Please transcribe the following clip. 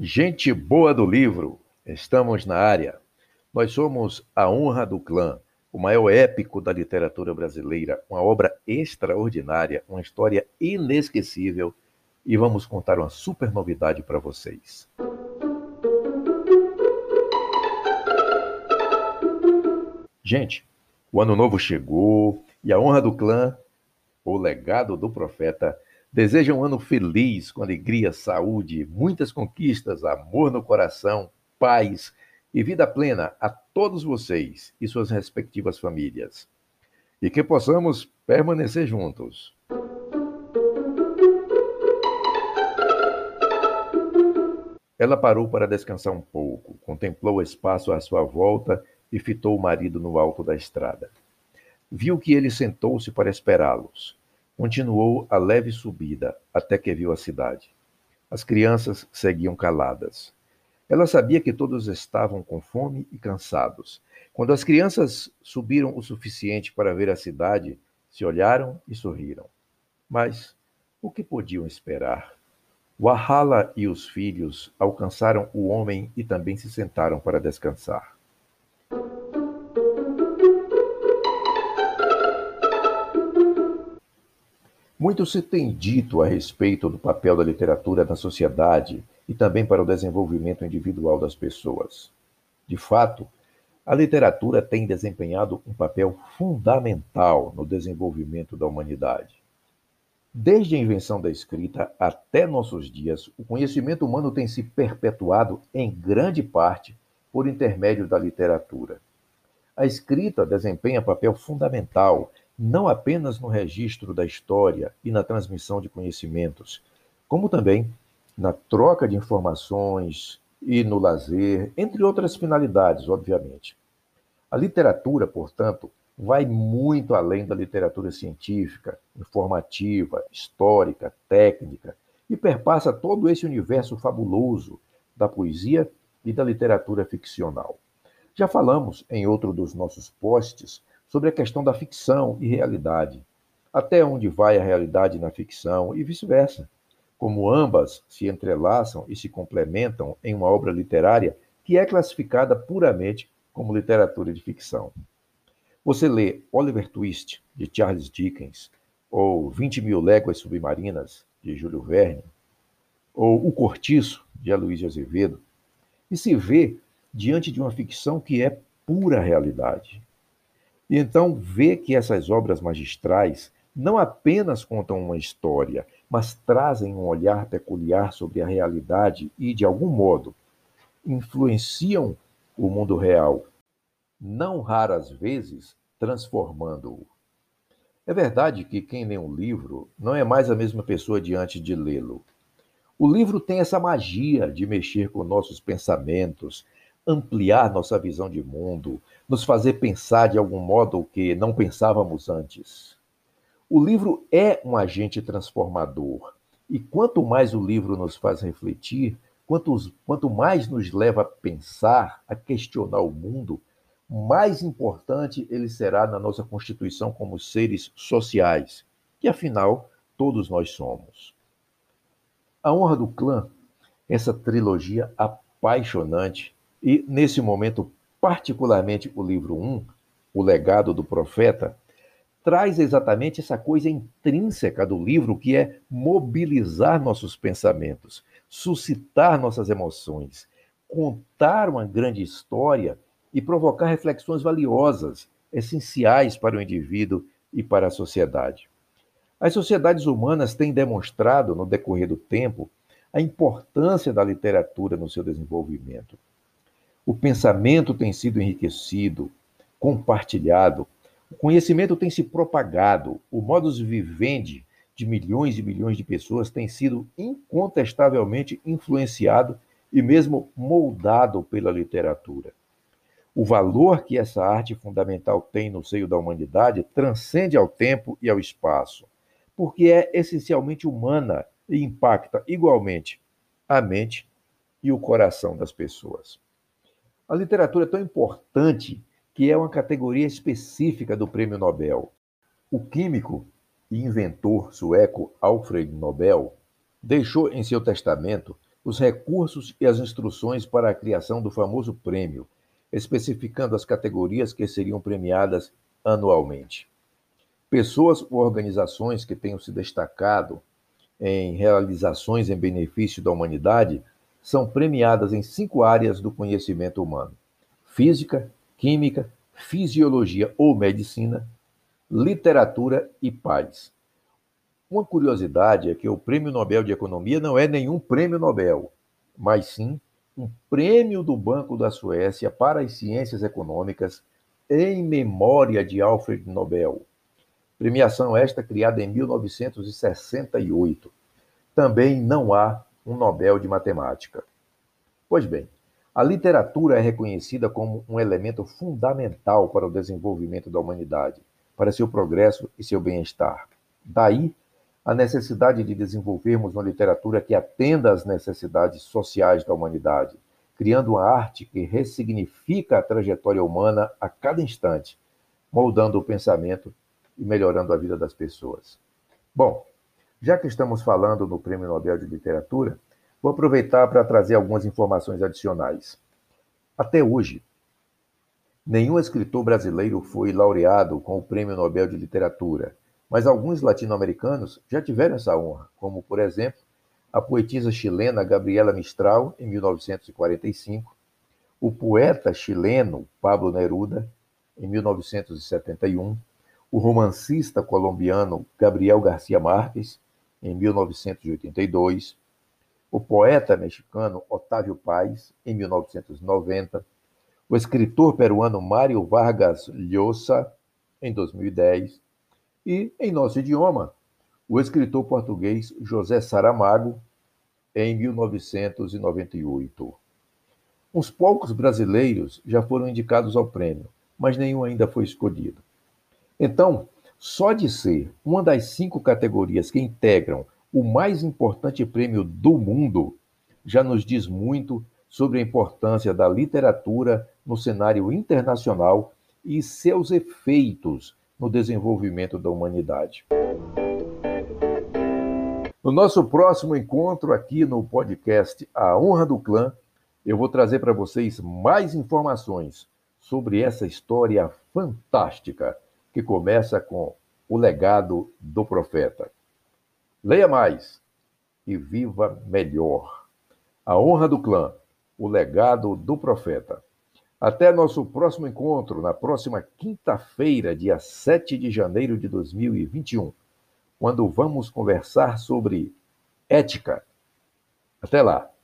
Gente boa do livro, estamos na área. Nós somos A Honra do Clã, o maior épico da literatura brasileira, uma obra extraordinária, uma história inesquecível e vamos contar uma super novidade para vocês. Gente, o ano novo chegou e a honra do clã, o legado do profeta, deseja um ano feliz, com alegria, saúde, muitas conquistas, amor no coração, paz e vida plena a todos vocês e suas respectivas famílias. E que possamos permanecer juntos. Ela parou para descansar um pouco, contemplou o espaço à sua volta e fitou o marido no alto da estrada. Viu que ele sentou-se para esperá-los. Continuou a leve subida até que viu a cidade. As crianças seguiam caladas. Ela sabia que todos estavam com fome e cansados. Quando as crianças subiram o suficiente para ver a cidade, se olharam e sorriram. Mas o que podiam esperar? Wahala e os filhos alcançaram o homem e também se sentaram para descansar. Muito se tem dito a respeito do papel da literatura na sociedade e também para o desenvolvimento individual das pessoas. De fato, a literatura tem desempenhado um papel fundamental no desenvolvimento da humanidade. Desde a invenção da escrita até nossos dias, o conhecimento humano tem se perpetuado em grande parte por intermédio da literatura. A escrita desempenha papel fundamental não apenas no registro da história e na transmissão de conhecimentos, como também na troca de informações e no lazer, entre outras finalidades, obviamente. A literatura, portanto, vai muito além da literatura científica, informativa, histórica, técnica e perpassa todo esse universo fabuloso da poesia e da literatura ficcional. Já falamos em outro dos nossos posts sobre a questão da ficção e realidade. Até onde vai a realidade na ficção e vice-versa. Como ambas se entrelaçam e se complementam em uma obra literária que é classificada puramente como literatura de ficção. Você lê Oliver Twist, de Charles Dickens, ou 20 Mil Léguas Submarinas, de Júlio Verne, ou O Cortiço, de Aloysio Azevedo, e se vê diante de uma ficção que é pura realidade. E então vê que essas obras magistrais não apenas contam uma história, mas trazem um olhar peculiar sobre a realidade e, de algum modo, influenciam o mundo real, não raras vezes transformando-o. É verdade que quem lê um livro não é mais a mesma pessoa diante de lê-lo. O livro tem essa magia de mexer com nossos pensamentos, ampliar nossa visão de mundo, nos fazer pensar de algum modo o que não pensávamos antes. O livro é um agente transformador, e quanto mais o livro nos faz refletir, quanto, quanto mais nos leva a pensar, a questionar o mundo, mais importante ele será na nossa constituição como seres sociais, que afinal todos nós somos. A honra do clã, essa trilogia apaixonante, e, nesse momento, particularmente o livro 1, O Legado do Profeta, traz exatamente essa coisa intrínseca do livro, que é mobilizar nossos pensamentos, suscitar nossas emoções, contar uma grande história e provocar reflexões valiosas, essenciais para o indivíduo e para a sociedade. As sociedades humanas têm demonstrado, no decorrer do tempo, a importância da literatura no seu desenvolvimento. O pensamento tem sido enriquecido, compartilhado, o conhecimento tem se propagado, o modus vivendi de milhões e milhões de pessoas tem sido incontestavelmente influenciado e mesmo moldado pela literatura. O valor que essa arte fundamental tem no seio da humanidade transcende ao tempo e ao espaço, porque é essencialmente humana e impacta igualmente a mente e o coração das pessoas. A literatura é tão importante que é uma categoria específica do Prêmio Nobel. O químico e inventor sueco Alfred Nobel deixou em seu testamento os recursos e as instruções para a criação do famoso prêmio, especificando as categorias que seriam premiadas anualmente. Pessoas ou organizações que tenham se destacado em realizações em benefício da humanidade são premiadas em cinco áreas do conhecimento humano: física, química, fisiologia ou medicina, literatura e paz. Uma curiosidade é que o Prêmio Nobel de Economia não é nenhum prêmio Nobel, mas sim um prêmio do Banco da Suécia para as Ciências Econômicas em memória de Alfred Nobel. Premiação esta criada em 1968. Também não há um Nobel de Matemática. Pois bem, a literatura é reconhecida como um elemento fundamental para o desenvolvimento da humanidade, para seu progresso e seu bem-estar. Daí a necessidade de desenvolvermos uma literatura que atenda às necessidades sociais da humanidade, criando uma arte que ressignifica a trajetória humana a cada instante, moldando o pensamento e melhorando a vida das pessoas. Bom, já que estamos falando no Prêmio Nobel de Literatura, vou aproveitar para trazer algumas informações adicionais. Até hoje, nenhum escritor brasileiro foi laureado com o Prêmio Nobel de Literatura mas alguns latino-americanos já tiveram essa honra, como, por exemplo, a poetisa chilena Gabriela Mistral, em 1945, o poeta chileno Pablo Neruda, em 1971, o romancista colombiano Gabriel Garcia Marques, em 1982, o poeta mexicano Otávio Paz, em 1990, o escritor peruano Mário Vargas Llosa, em 2010, e, em nosso idioma, o escritor português José Saramago, em 1998. Uns poucos brasileiros já foram indicados ao prêmio, mas nenhum ainda foi escolhido. Então, só de ser uma das cinco categorias que integram o mais importante prêmio do mundo já nos diz muito sobre a importância da literatura no cenário internacional e seus efeitos no desenvolvimento da humanidade. No nosso próximo encontro aqui no podcast A Honra do Clã, eu vou trazer para vocês mais informações sobre essa história fantástica que começa com o legado do profeta. Leia mais e viva melhor. A honra do clã, o legado do profeta. Até nosso próximo encontro, na próxima quinta-feira, dia 7 de janeiro de 2021, quando vamos conversar sobre ética. Até lá!